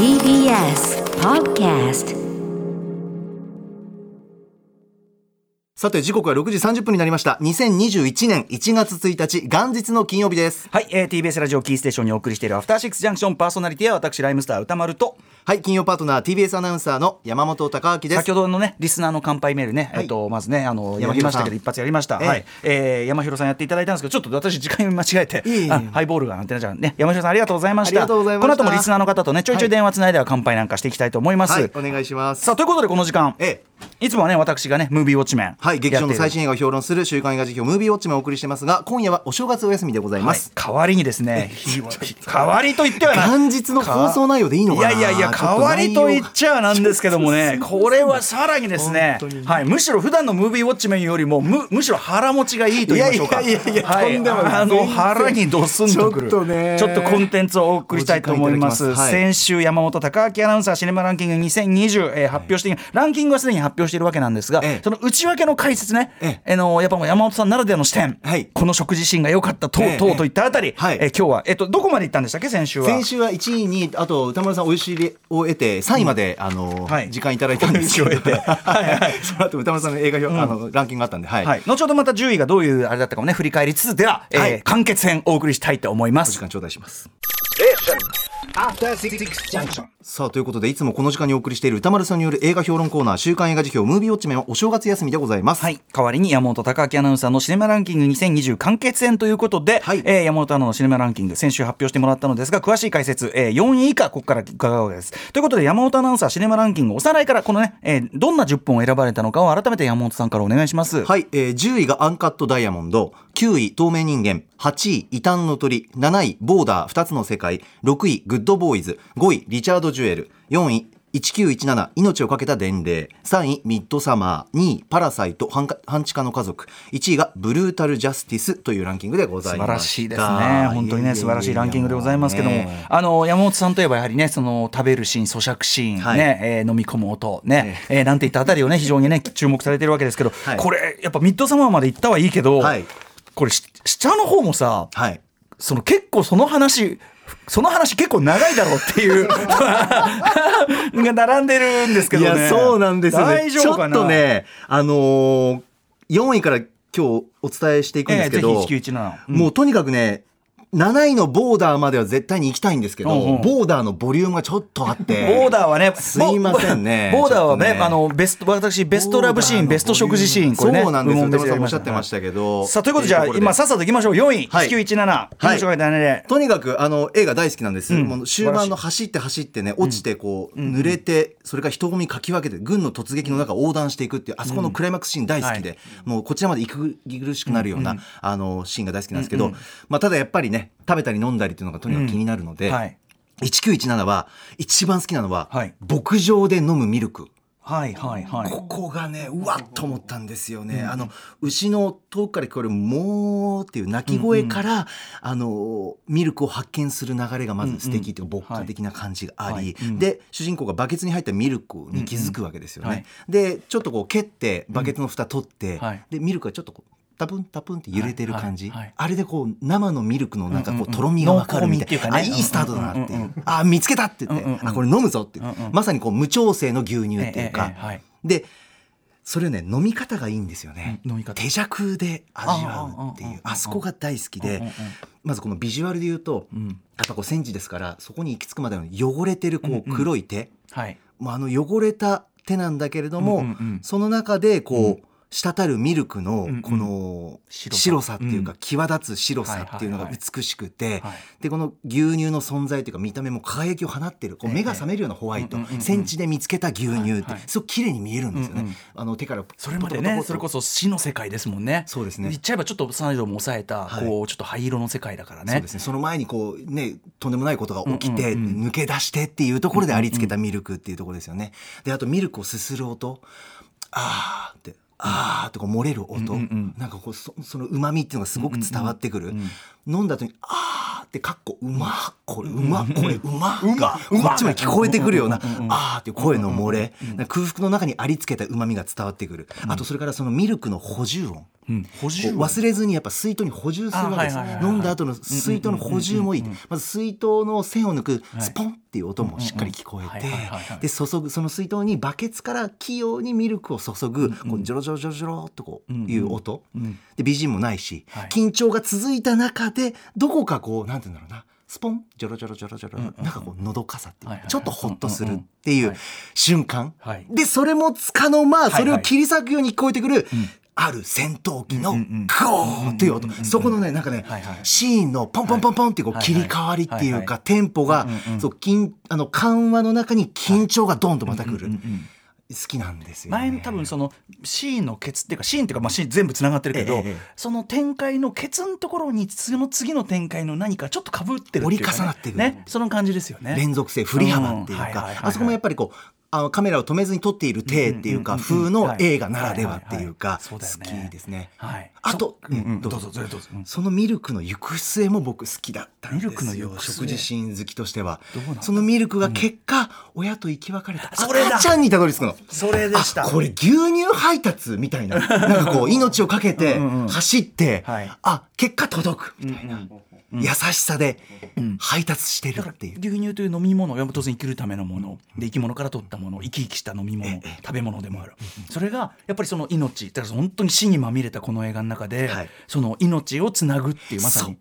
TBS Podcast さて時刻は6時30分になりました。2021年1月1日元日の金曜日です。はい、えー、TBS ラジオキーステーションにお送りしているアフターシックスジャンクションパーソナリティは私ライムスター歌丸と。はい金曜パートナー TBS アナウンサーの山本貴明です。先ほどのねリスナーの乾杯メールね、はい。えっとまずねあの山広さん。やりましたけど一発やりました、ええ。はい、えー、山広さんやっていただいたんですけどちょっと私時間間違えてハイボールがなんてなっちゃうね。山広さんありがとうございました。この後もリスナーの方とねちょいちょい電話つないでは乾杯なんかしていきたいと思います、はいお願いします。さあということでこの時間。ええ。いつもはね私がねムービーウォッチメン。はい劇場の最新新映画を評論する週刊映画辞表ムービーウォッチメンをお送りしてますが今夜はお正月お休みでございます、代わりにですね。代わりと言ってはな元日の放送内容でいいのかな。いやいやいや代わりと言っちゃなんですけどもねこれはさらにですね本当にはいむしろ普段のムービーウォッチメンよりもむむしろ腹持ちがいいと言いましょうか。いやいやいやいやはいとんでもない。あの腹にドスンとくるちょっとね。ちょっとコンテンツをお送りしたいと思います。はい。先週山本貴明アナウンサーシネマランキング2020、えー発表してランキングはすでに発表しているわけなんですが、ええ。その内訳の解説ね、えあのやっぱもう山本さんならではの視点、はい。この食事シーンが良かったとうええとうといったあたり、はい。えー今日は、えっと、どこまで行ったんでしたっけ？先週は。先週は1位にあと歌丸さんお許しを得て3位まで、あの、はい。時間いただいたんですけど。お許しを得て。はい。はい その後歌丸さんの映画表、あのランキングがあったんではい、はい、後ほどまた10位がどういうあれだったかもね振り返りつつでは、えーはい。完結編お送りしたいと思います。お時間頂戴します。Junction. さあということでいつもこの時間にお送りしている歌丸さんによる映画評論コーナー週刊映画辞表ムービーウォッチメンはお正月休みでございます。はい、代わりに山本貴明アナウンサーのシネマランキング2020完結編ということで、はい。えー山本アナのシネマランキング先週発表してもらったのですが詳しい解説、えー4位以下ここから伺うわけです。ということで山本アナウンサーシネマランキングおさらいからこのね、えーどんな10本を選ばれたのかを改めて山本さんからお願いします。はい、えー、10位がアンカットダイヤモンド9位透明人間8位異端の鳥7位ボーダー2つの世界6位グッドボーイズ5位リチャード・ジュエル4位1917命をかけた伝令3位ミッドサマー2位パラサイト半地下の家族1位がブルータル・ジャスティスというランキングでございました。素晴らしいですね。本当にね、素晴らしいランキングでございますけども、あの山本さんといえばやはりね、その食べるシーン、咀嚼シーン、はい。ね、えー飲み込む音、ね、えーなんていったあたりをね、非常にね、注目されてるわけですけど、はい。これやっぱミッドサマーまで行ったはいいけど、はいこれし下の方もさ、はいその結構その話。その話結構長いだろうっていう が並んでるんですけいどね。やそうなんですよね大丈夫かな？ちょっとねあのー、4位から今日お伝えしていくんですけど、ええぜひ1917うんもうとにかくね7位のボーダーまでは絶対に行きたいんですけど、うんうん。ボーダーのボリュームがちょっとあって ボーダーはね、すいませんねボボーダーはね、あのベスト私ベストラブシーン、ベスト食事シーンこれね、そうなんですよ。部門別でやりおっしゃってましたけど。さあということでじゃあ今さっさといきましょう。4位、はい。1917、はい。とにかくあの映画大好きなんです、うん。もう終盤の走って走ってね落ちてこう、濡れてそれから人混みかき分けて軍の突撃の中横断していくっていうあそこのクライマックスシーン大好きで、もうこちらまで息苦しくなるような、あのシーンが大好きなんですけど、まあ、ただやっぱりね食べたり飲んだりっていうのがとにかく気になるので、はい。1917は一番好きなのは、はい。牧場で飲むミルク。はいはいはい。ここがねうわっと思ったんですよね、あの牛の遠くから聞こえる「モー」っていう鳴き声から、あのミルクを発見する流れがまず素敵ってい。うか牧歌的な感じがあり、はい。うん。で主人公がバケツに入ったミルクに気づくわけですよね、はい。でちょっとこう蹴ってバケツの蓋取って、はい。でミルクがちょっとこうタプンタプンって揺れてる感じ、はいはいはい。あれでこう生のミルクのなんかこうんうんううん。とろみがわかるみたいな、濃厚みっていうかね。あいいスタートだなっていう、うんうんうんあ見つけたって言って、うんうんうん。あこれ飲むぞってう。んうんまさにこう無調整の牛乳っていうか、ええええはい。でそれね飲み方がいいんですよね、うん飲み方。手弱で味わうっていう。あそこが大好きで、うんうんうん。まずこのビジュアルで言うと、ん。やっぱこう戦時ですからそこに行き着くまでの汚れてるこう黒い手、はい。もうあの汚れた手なんだけれども、うんうんうん。その中でこう、滴るミルクのこの白さ。っていうかうん。際立つ白さっていうのが美しくてはい。でこの牛乳の存在というか見た目も輝きを放ってるこう目が覚めるようなホワイト戦地で見つけた牛乳ってすごく綺麗に見えるんですよね。あの手からそれまでねそれこそ死の世界ですもんね。そうですね。言っちゃえばちょっとサイドも抑えた、はい。こうちょっと灰色の世界だからね。そうですね。その前にこうねとんでもないことが起きて、抜け出してっていうところでありつけたミルクっていうところですよね。であとミルクをすする音。あーってあーってこう漏れる音、うんうんうん。なんかこうそその旨味っていうのがすごく伝わってくる、飲んだ後にあーってかっこうまっこれうまっこれうまっがこっちまで聞こえてくるようなあーっていう声の漏れ。なんか空腹の中にありつけた旨味が伝わってくる。あとそれからそのミルクの補充音。うん。補充忘れずにやっぱ水筒に補充するわけですあはいはいはいはい飲んだ後の水筒の補充もいいまず水筒の線を抜くスポンっていう音もしっかり聞こえて。で注ぐその水筒にバケツから器用にミルクを注ぐこうジョロジョロジョロジョロとこういう音で BGM もないしはい緊張が続いた中でどこかこうなんて言うんだろうなスポンジョロジョロジョロジョロなんかこうのどかさっていうはいはいちょっとホッとするっていう瞬間はいでそれもつかの間それを切り裂くように聞こえてくるある戦闘機のゴーっていう音そこのねなんかねはいはいシーンのポンポンポンポンってこう切り替わりっていうはいかテンポがそうあの緩和の中に緊張がドンとまたくる好きなんですよね。前多分そのシーンのケツっていうかシーンっていうかまあシーン全部つながってるけど、ええええその展開のケツのところにその次の展開の何かちょっとかぶってるっていうかね折り重なってるねその感じですよね連続性振り幅っていううんはいはいあそこもやっぱりこうあのカメラを止めずに撮っている体っていうか風の映画ならではっていうか好きですね。はい。あとそうんどうぞ。どうぞそのミルクの行く末も僕好きだったんですよ。ミルクの行く末食事シーン好きとしては。そのミルクが結果、親と生き別れた。赤ちゃんにたどり着くの。それでした。あこれ牛乳配達みたいな。なんかこう命をかけて走ってはい。あ結果届くみたいな、優しさで配達してるっていう、牛乳という飲み物は当然生きるためのもの。で生き物から取ったもの生き生きした飲み物食べ物でもある。それがやっぱりその命。だから本当に死にまみれたこの映画の中で、はい。その命をつなぐっていうまさに。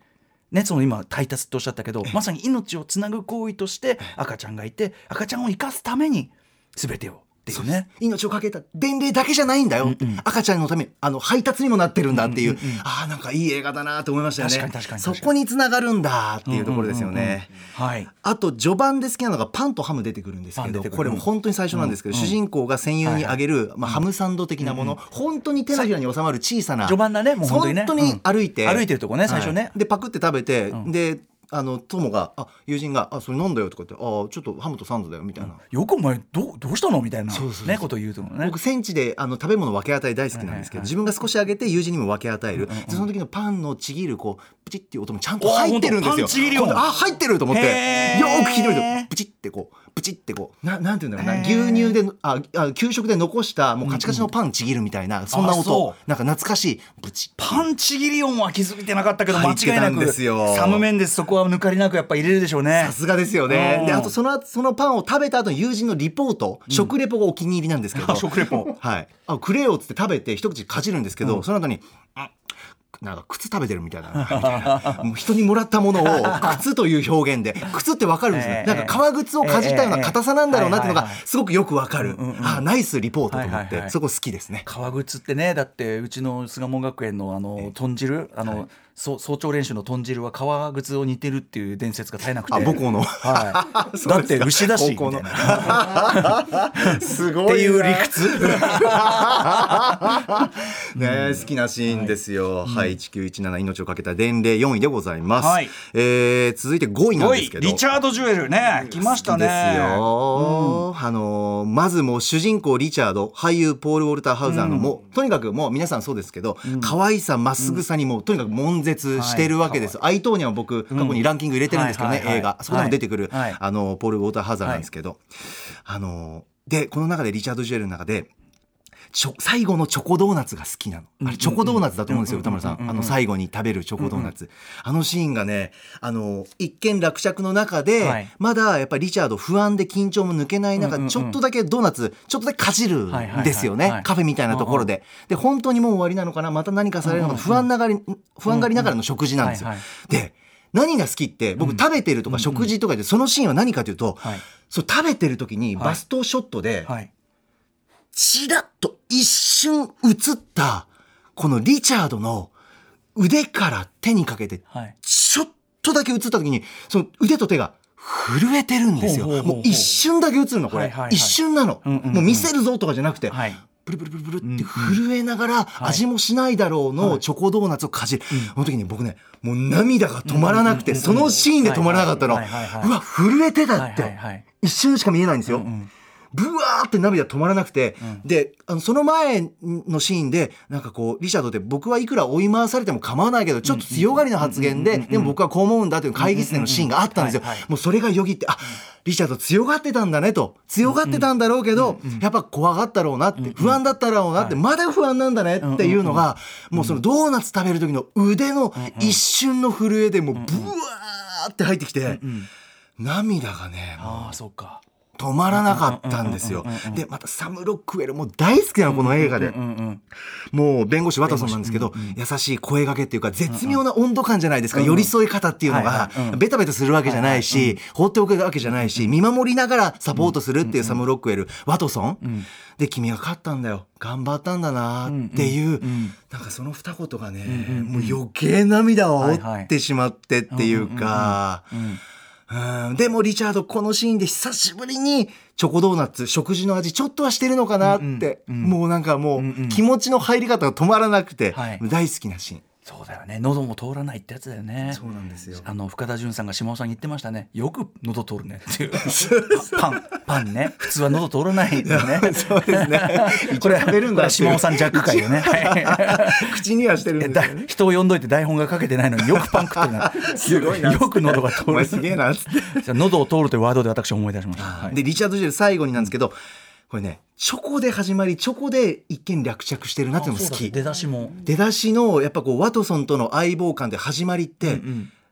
ね、その今配達っておっしゃったけどまさに命をつなぐ行為として赤ちゃんがいて赤ちゃんを生かすために全てをっていうね。命をかけた伝令だけじゃないんだよ、赤ちゃんのためにあの配達にもなってるんだっていう、ああなんかいい映画だなと思いましたよねそこにつながるんだっていうところですよね、はい。あと序盤で好きなのがパンとハム出てくるんですけどこれも本当に最初なんですけど、主人公が戦友にあげる、まあ、ハムサンド的なもの、本当に手のひらに収まる小さな。序盤だねもう本当にね。本当に歩いて、うん。歩いてるとこね最初ね。はい。でパクって食べて、であの友があ友人が「あそれなんだよ」とか言って「あちょっとハムとサンドだよ」みたいな。よくお前どうどうしたの？みたいな。そうそうそう。ねこと言うとね。僕戦地であの食べ物分け与え大好きなんですけど、自分が少しあげて友人にも分け与える、でその時のパンのちぎるこうプチっていう音もちゃんと入ってるんですよ。あ入ってると思って。よーく聞いてみると。プチってこうプチってこうななんていうんだろうな。へー。牛乳でああ給食で残したもうカチカチのパンちぎるみたいな、そんな音。なんか懐かしい。プチパンチ切り音は気づいてなかったけど間違いなくですよ。サムメンデスそこは抜かりなくやっぱ入れるでしょうね。さすがですよね。うん。であとその後そのパンを食べた後の友人のリポート、食レポがお気に入りなんですけど。食レポ。はい。あくれよっつって食べて一口かじるんですけど、その後にあなんか靴食べてるみたいな。みたいなもう人にもらったものを靴という表現で 靴ってわかるんですね、ええ。なんか革靴をかじったような硬さなんだろうなっていうのがすごくよくわかる、あナイスリポートと思って、はいはいはい。そこ好きですね。革靴ってねだってうちの巣鴨学園のあの豚汁あの、そう早朝練習の豚汁は革靴を似てるっていう伝説が絶えなくて。あ母校の。はい、だって牛だしみたいな。すごいな。っていう理屈。ね、好きなシーンですよ。はい、1917命をかけた伝令4位でございます。はい。えー続いて5位なんですけど。リチャード・ジュエルね。来ましたね。ですよ、あのーまずもう主人公リチャード俳優ポール・ウォルター・ハウザーのもう、とにかくもう皆さんそうですけど、可愛さまっすぐさにもうとにかく悶絶してるわけです、アイトーニャは僕過去にランキング入れてるんですけどね、はいはいはい映画。そこでも出てくる、はい。あのポール・ウォルター・ハウザーなんですけど、あのーでこの中でリチャード・ジュエルの中で最後のチョコドーナツが好きなの。あれチョコドーナツだと思うんですよ、歌丸さん。あの最後に食べるチョコドーナツ。あのシーンがね、あの、一見落着の中で、はい。まだやっぱりリチャード不安で緊張も抜けない中、ちょっとだけドーナツ、ちょっとだけかじるんですよはいはい。はいはい。ねカフェみたいなところで。で、本当にもう終わりなのかな？また何かされるのかな？不安ながり、不安がりながらの食事なんですよ。で、何が好きって僕食べてるとか食事とかでそのシーンは何かというと、はい。そう食べてる時にバストショットで、はい。ちらっと一瞬映った、このリチャードの腕から手にかけて、はい。ちょっとだけ映った時に、その腕と手が震えてるんですよ。もう一瞬だけ映るの、これ。一瞬なの、もう見せるぞとかじゃなくて、はい。プルプルプルプルって震えながら味もしないだろうのチョコドーナツをかじる。その時に僕ね、もう涙が止まらなくて、そのシーンで止まらなかったの。うわ、震えてたって。一瞬しか見えないんですよ。ブワーって涙止まらなくて、であのその前のシーンでなんかこうリチャードって僕はいくら追い回されても構わないけどちょっと強がりな発言で、でも僕はこう思うんだという会議室でのシーンがあったんですよ、もうそれがよぎってあリチャード強がってたんだねと。強がってたんだろうけど、やっぱ怖がったろうなって、不安だったろうなって、まだ不安なんだねっていうのが、もうそのドーナツ食べる時の腕の一瞬の震えでもうブワーって入ってきて、涙がねああそうか止まらなかったんですよ。でまたサム・ロックウェルも大好きなのこの映画で。もう弁護士ワトソンなんですけど、優しい声掛けっていうか絶妙な温度感じゃないですか、寄り添い方っていうのがベタベタするわけじゃないし、放っておくわけじゃないし見守りながらサポートするっていうサム・ロックウェル、ワトソン、で君は勝ったんだよ頑張ったんだなっていう、なんかその二言がね、もう余計涙を煽ってしまってっていうか。うん。でもリチャードこのシーンで久しぶりにチョコドーナツ食事の味ちょっとはしてるのかなって、もうなんかもう気持ちの入り方が止まらなくて、はい。大好きなシーンそうだよね。喉も通らないってやつだよね。そうなんですよ。あの深田純さんが島尾さんに言ってましたね。よく喉通るね。っていう。パンパンね。普通は喉通らないんだよねそうですね。これ食べるんだ島尾さんジャック会よね。はい。口にはしてるんですだよね。人を呼んどいて台本がかけてないのによくパン食ってるな。すごいなよく喉が通る。すげえなっつって。喉を通るというワードで私思い出しました、はい。でリチャード・ジェル最後になんですけどこれねチョコで始まりチョコで一見落着してるなっていうのも好き。出だしも。出だしのやっぱこうワトソンとの相棒感で始まりって、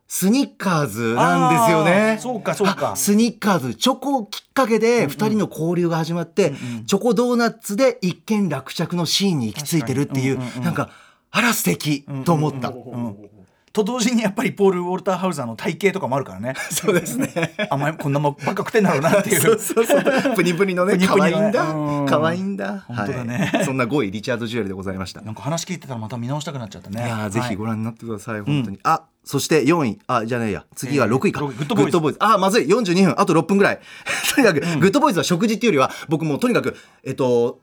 スニッカーズなんですよあねー。そうかそうか。あスニッカーズチョコきっかけで二人の交流が始まって、チョコドーナツで一見落着のシーンに行き着いてるっていう、なんかあら素敵と思った。と同時にやっぱりポール・ウォルターハウザーの体型とかもあるからね そうですね。あんまりこんなもんばっか食ってんだろうなっていう そうそうそう。プニプニのね、可愛いんだうん。可愛いんだ。本当だねはいそんな5位リチャード・ジュエルでございました。なんか話聞いてたらまた見直したくなっちゃったねいやーぜひご覧覧になってください、本当に。あそして4位、あ、じゃねえや、次がえー6位か。グッドボーイズイズ。あ、まずい、42分、あと6分ぐらい。とにかく、グッドボーイズは食事っていうよりは、僕もうとにかく、えっと、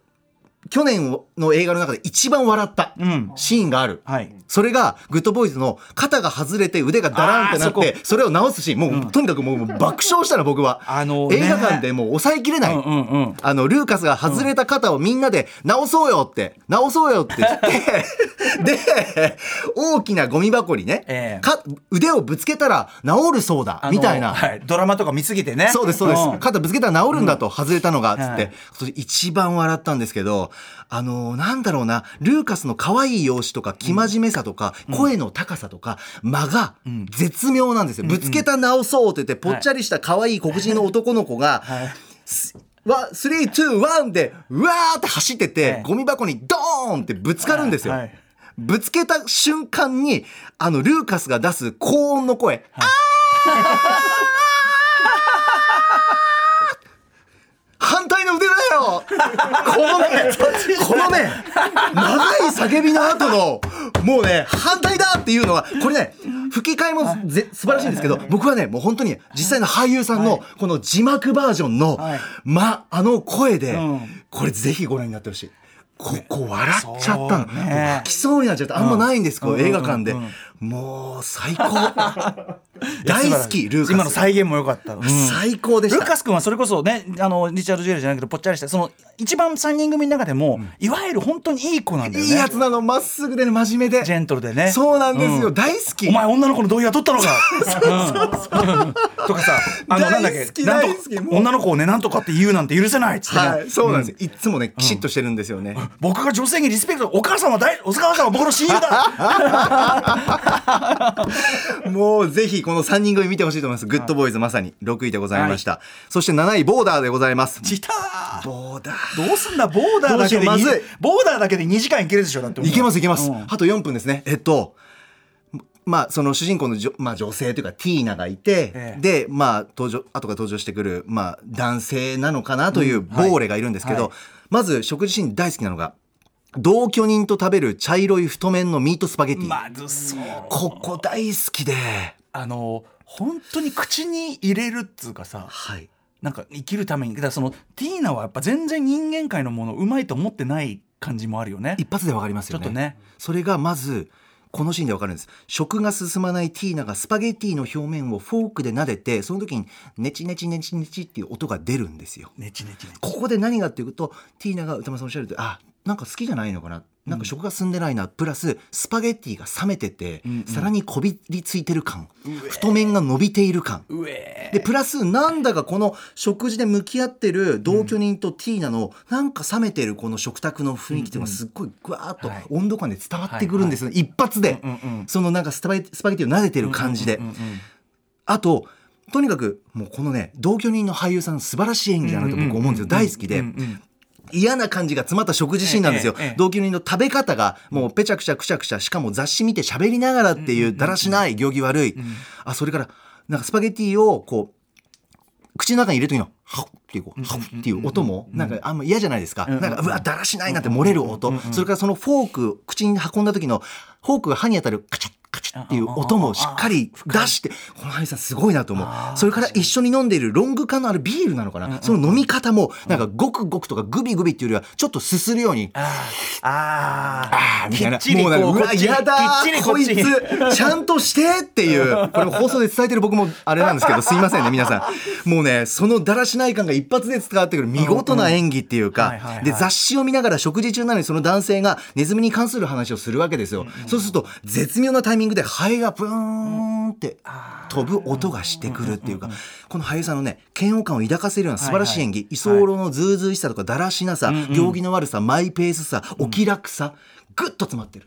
去年の映画の中で一番笑ったん。シーンがある。はい。それが、グッドボーイズの肩が外れて腕がダランってなって、それを直すシーン、もう、とにかくもう爆笑したの僕は。あのね。映画館でもう抑えきれない。うんうんうん。あの、ルーカスが外れた肩をみんなで直そうよって、直そうよって言って、で、大きなゴミ箱にね、ええ。か腕をぶつけたら治るそうだ、あのみたいな。はい、ドラマとか見すぎてね。そうです、そうです。ん。肩ぶつけたら治るんだと、外れたのが、つって、一番笑ったんですけど、あの、なんだろうな、ルーカスの可愛い容姿とか、生真面目さとか、声の高さとか、間が絶妙なんですよ。ぶつけた直そうって言って、ぽっちゃりした可愛い黒人の男の子が、はい。わ、 three、two、one で、うわーって走ってて、ええゴミ箱にドーンってぶつかるんですよ。はい。はいぶつけた瞬間に、あの、ルーカスが出す高音の声、あー反対の腕だよ。このね、このね、長い叫びの後の、もうね、反対だっていうのは、これね、吹き替えもぜ素晴らしいんですけど、僕はね、もう本当に実際の俳優さんの、この字幕バージョンのはい、ま、あの声でん、これぜひご覧になってほしい。ここ笑っちゃったの。ね泣きそうになっちゃった。あんまないんです、こう映画館でうんうん。もう、最高。大好き、ルーカス。今の再現も良かった、うん最高でした。ルカス君はそれこそねあのリチャード・ジュエルじゃないけどぽっちゃりしたその一番3人組の中でも、いわゆる本当にいい子なんだよねいいやつなの、まっすぐでね、真面目で。ジェントルでねそうなんですよ、うん大好き。お前女の子の同意は取ったのか うんとかさあのなんだっけ大好きな女の子をねなんとかって言うなんて許せないっつってね、はい、そうなんですよ。いつもね、きちっとしてるんですよね。僕が女性にリスペクトお母さんは大お母さんは僕の親友だ もうぜひこの3人組見てほしいと思います。グッドボーイズまさに6位でございました。そして7位、ボーダーでございます。ボーダー。どうすんだボーダーだけでまずいボーダーだけで2時間いけるでしょだっていけますいけます。うんあと4分ですね。えっと、まあ、その主人公のじょ、まあ、女性というかティーナがいて、ええで、まあ、登場、後が登場してくる、まあ、男性なのかなというボーレがいるんですけど、はいまず食事シーン大好きなのが、同居人と食べる茶色い太麺のミートスパゲティ。まずそうここ大好きで。あの本当に口に入れるっつうかさはい。なんか生きるためにだからそのティーナはやっぱ全然人間界のものうまいと思ってない感じもあるよね一発でわかりますよね。ちょっとねそれがまずこのシーンでわかるんです。食が進まないティーナがスパゲティの表面をフォークで撫でてその時にネチネチネチネチっていう音が出るんですよ。ねちねちねちここで何がっていうとティーナが歌丸さんおっしゃるとあなんか好きじゃないのかな？なんか食が進んでないな、プラススパゲティが冷めてて、皿にこびりついてる感。太麺が伸びている感。でプラスなんだかこの食事で向き合ってる同居人とティーナのなんか冷めてるこの食卓の雰囲気っていうのがすっごいぐわーっとはい。温度感で伝わってくるんですよ、一発で、うんうんそのなんかスパゲスパゲティを撫でてる感じで、うんうんうんあととにかくもうこのね同居人の俳優さん素晴らしい演技だなと僕思うんですよ、大好きで。嫌な感じが詰まった食事シーンなんですよ、同居人の食べ方がもうペチャクチャクチャクチャしかも雑誌見て喋りながらっていうだらしない行儀悪い、あそれからなんかスパゲティをこう口の中に入れる時の。ハッっていうハッっていう音もなんかあんま嫌じゃないですか、なんかうわだらしないなって漏れる音、それからそのフォーク口に運んだ時のフォークが歯に当たるカチャッカチャっていう音もしっかり出してこの俳優さんすごいなと思う。それから一緒に飲んでいるロング缶のあるビールなのかな、その飲み方もなんかごくごくとかグビグビっていうよりはちょっとすするようにあーあみたいな。もうなんかうわやだこいつちゃんとしてっていう。これも放送で伝えてる僕もあれなんですけどすいませんね皆さん。もうねそのだらしない感が一発で伝わってくる見事な演技っていうはいかで雑誌を見ながら食事中なのにその男性がネズミに関する話をするわけですよ。そうすると絶妙なタイミングでハエがブーンって飛ぶ音がしてくるっていうかこの俳優さんのね嫌悪感を抱かせるような素晴らしい演技。居候のずうずうしさとかだらしなさ行儀の悪さマイペースさお気楽さぐっと詰まってる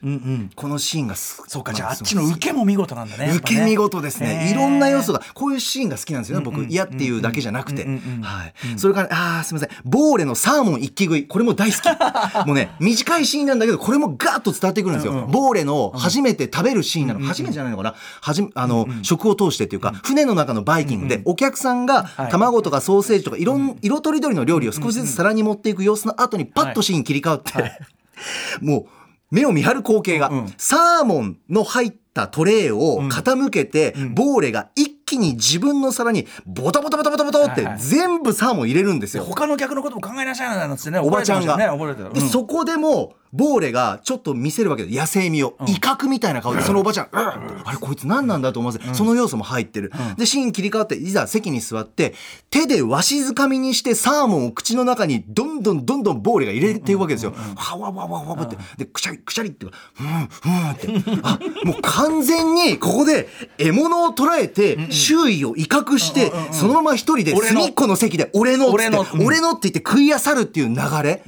このシーンがすそうかじゃああっまちの受けも見事なんだねね受け見事ですね。いろんな要素が、こういうシーンが好きなんですよね、僕。嫌っていうだけじゃなくて。はい。それから、あー、すみません。ボーレのサーモン一気食い。これも大好き。もうね、短いシーンなんだけど、これもガーッと伝わってくるんですよ。ボーレの初めて食べるシーンなの。初めてじゃないのかな？はじめ、あの、食を通してっていうか、船の中のバイキングで、お客さんがい卵とかソーセージとか、いろん、色とりどりの料理を少しずつ皿に持っていく様子の後に、パッとシーン切り替わって、もう目を見張る光景が、サーモンの入ったトレーを傾けて、ボーレが一気に自分の皿にボタボタボタボタボタってはいはい全部サーモン入れるんですよ。他の客のことも考えなさいなんつってねおばちゃんが。ねうんそこでも、ボーレがちょっと見せるわけで、野生味を。威嚇みたいな顔で、そのおばちゃん、うんあれ、こいつ何なんだと思わせ、その要素も入ってる。で、シーン切り替わって、いざ席に座って、手でわしづかみにしてサーモンを口の中にどんどんどんどんボーレが入れていくわけですよ。わわわわわわって。で、くしゃりくしゃりって、うん、うんって。あ、もう完全にここで獲物を捉えて、周囲を威嚇して、そのまま一人で隅っこの席で、俺のっつって、俺の。って言って食い漁るっていう流れ、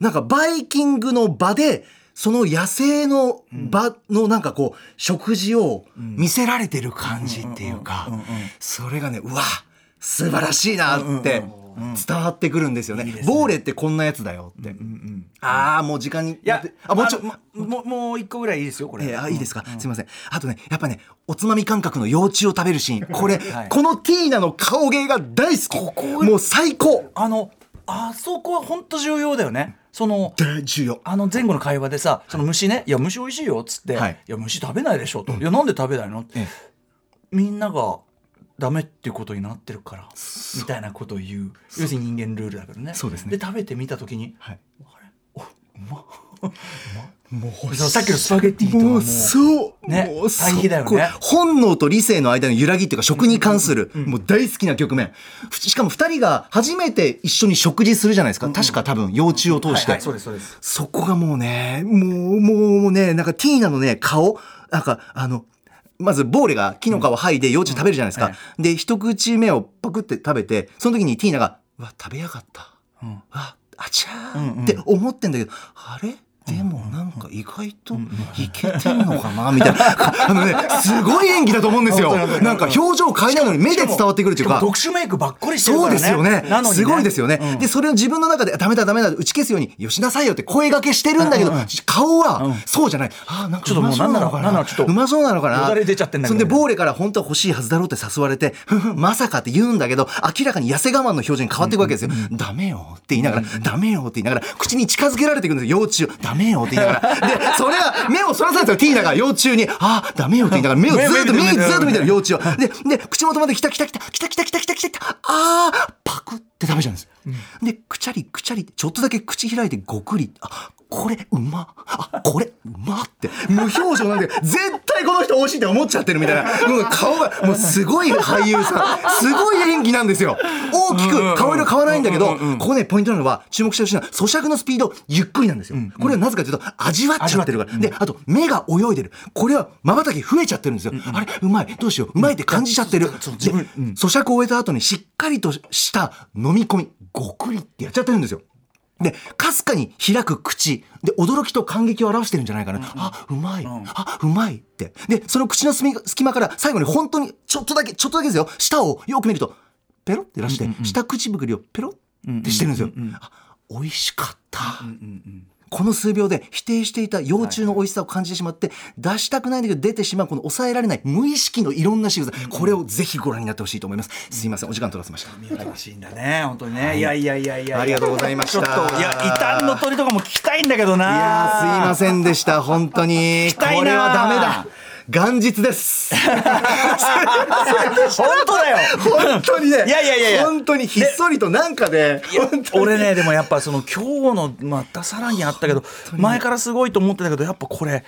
なんかバイキングの場でその野生の場のなんかこう食事を見せられてる感じっていうかそれがねうわ素晴らしいなって伝わってくるんですよね。ボーレってこんなやつだよって。ああもう時間に。いやあもうちょもももう一個ぐらいいいですよこれ、えーあいいですか、すみません。あとねやっぱねおつまみ感覚の幼虫を食べるシーン。これ、はい。このティーナの顔芸が大好き。ここもう最高。あのあそこは本当重要だよねその大重要あの前後の会話でさその虫ね「いや虫美味しいよ」っつって「はいい、や虫食べないでしょ」と「いやなんで食べないの?」って、えみんながダメっていうことになってるからみたいなことを言う。要するに人間ルールだけどね。そうですね。で食べてみた時にはいあれ？おうま もうさっきのスパゲッティとはもうもうそう、ねもう対比だよね。本能と理性の間の揺らぎっていうか食に関する、もう大好きな局面。ふしかも二人が初めて一緒に食事するじゃないですか、確か多分幼虫を通して、はいはいそうですそうです。そこがもうねもうもうねなんかティーナのね顔。なんかあのまずボーレが木の皮剥いで幼虫食べるじゃないですか、うん。で一口目をパクって食べてその時にティーナが「うわ食べやがった」うん。わあちゃーって思ってんだけど、あれ？でもなん意外といけてんのかな？みたいな。あのね、すごい演技だと思うんですよ。なんか表情変えないのに目で伝わってくるっていうか。特殊メイクばっかりしてるかそうですよね。ね。すごいですよね、うん。でそれを自分の中でダメだダメだ打ち消すようによしなさいよって声掛けしてるんだけど、顔はそうじゃない。あーなんかちょっともううまそうな。のかなうまそうなのかな。よだれ出ちゃってんだけどそんでボーレから本当は欲しいはずだろうって誘われてまさかって言うんだけど明らかに痩せ我慢の表情に変わっていくわけですよ、ダメよって言いながら、ダメよって言いながら口に近づけられていくんですよ。幼虫をダメよって言いながら。でそれは目をそらされたティーナが幼虫にあーダメよって言いながら目をずっと目ずっと見てる幼虫を。でで口元まで来た来た来た来た来た来た来た。来たあーパクって食べちゃうんです、でくちゃりくちゃりちょっとだけ口開いてごくり。あこれうま？あこれうまって。無表情なんで絶対この人美味しいって思っちゃってるみたいな。もう顔がもうすごい俳優さん。すごい演技なんですよ。大きく顔色変わらないんだけどここねポイントなのは注目してほしいのは咀嚼のスピードゆっくりなんですよ。これはなぜかというと味わっちゃってるから。であと目が泳いでる。これはまばたき増えちゃってるんですよ。あれうまい。どうしよう。うまいって感じちゃってる。で咀嚼を終えた後にしっかりとした飲み込みごくりってやっちゃってるんですよで、かすかに開く口。で、驚きと感激を表してるんじゃないかな。あ、うまい。あ、うまいって。で、その口の隙間隙間から最後に本当にちょっとだけ、ちょっとだけですよ。舌をよく見ると、ペロって出して、下口ぶくりをペロってしてるんですよ。あ、美味しかった。この数秒で否定していた幼虫の美味しさを感じてしまって、出したくないんだけど出てしまうこの抑えられない無意識のいろんな仕草、これをぜひご覧になってほしいと思います。すいません、お時間取らせました。楽しいんだね本当にね、い、やいやいやいやありがとうございました。ちょっといや異端の鳥とかも聞きたいんだけどな。いやーすいませんでした本当に。たいな。これはダメだ元日です。本当だよ。本当にね。いやいやいやいや。本当にひっそりとなんかで。本当に。俺ねでもやっぱその今日のまたさらにあったけど前からすごいと思ってたけどやっぱこれ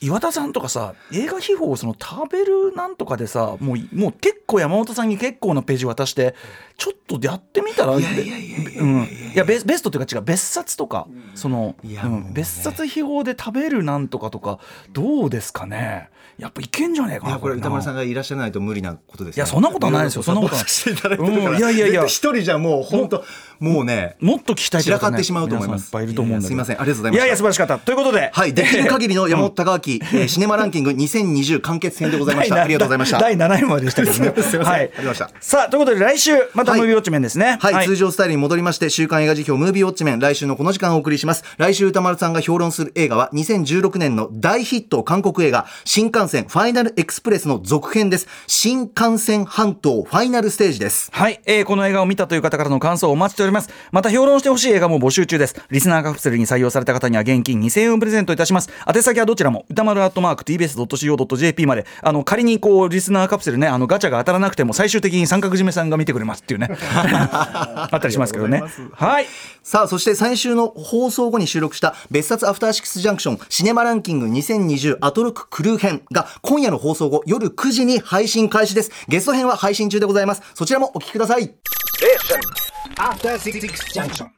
岩田さんとかさ映画秘宝をその食べるなんとかでさもうもう結構山本さんに結構なページ渡してちょっとやってみたらいやいやいやいやうん。いやベベストっていうか違う別冊とか。その、ういやもうね。ん、別冊秘宝で食べるなんとかとかどうですかね。やっぱいけんじゃねえかないやこれ歌丸さんががいらっしゃらないと無理なことで。すねいやそんなことはないですよそんなことは。サポートしていいやいやいや。一人じゃもう本当もうねもっと聞きたい散らかってしまうと思います。いっぱいいると思うんだけど。いやいやすいません。ありがとうございました。いやいや素晴らしかった。ということで。はい、できる限りの山本隆明、えー シネマランキング2020完結編でございました。第ありがとうございました。第7位まででしたけどね。すいませんはい。ありがとうございましたさあ、ということで来週、またはいムービーウォッチメンですね。はい、通常スタイルに戻りまして、週刊映画辞表ムービーウォッチメン、来週のこの時間をお送りします。来週歌丸さんが評論する映画は、2016年の大ヒット韓国映画、新幹線ファイナルエクスプレスの続編です。新幹線半島ファイナルステージです。はい、えーこの映画を見たという方からの感想をお待ちしております。また評論してほしい映画も募集中です。リスナーカプセルに採用された方には現金2000円をプレゼントいたします。宛先はどちらも歌丸アットマーク tbs.co.jp まで、あの仮にこうリスナーカプセルね、あのガチャが当たらなくても最終的に三角締めさんが見てくれますっていうね、あったりしますけどね。はい。さあ、そして最終の放送後に収録した別冊アフターシックスジャンクションシネマランキング2020アトロククルー編が今夜の放送後夜9時に配信開始です。ゲスト編は配信中でございます。そちらもお聞きください。After Junction.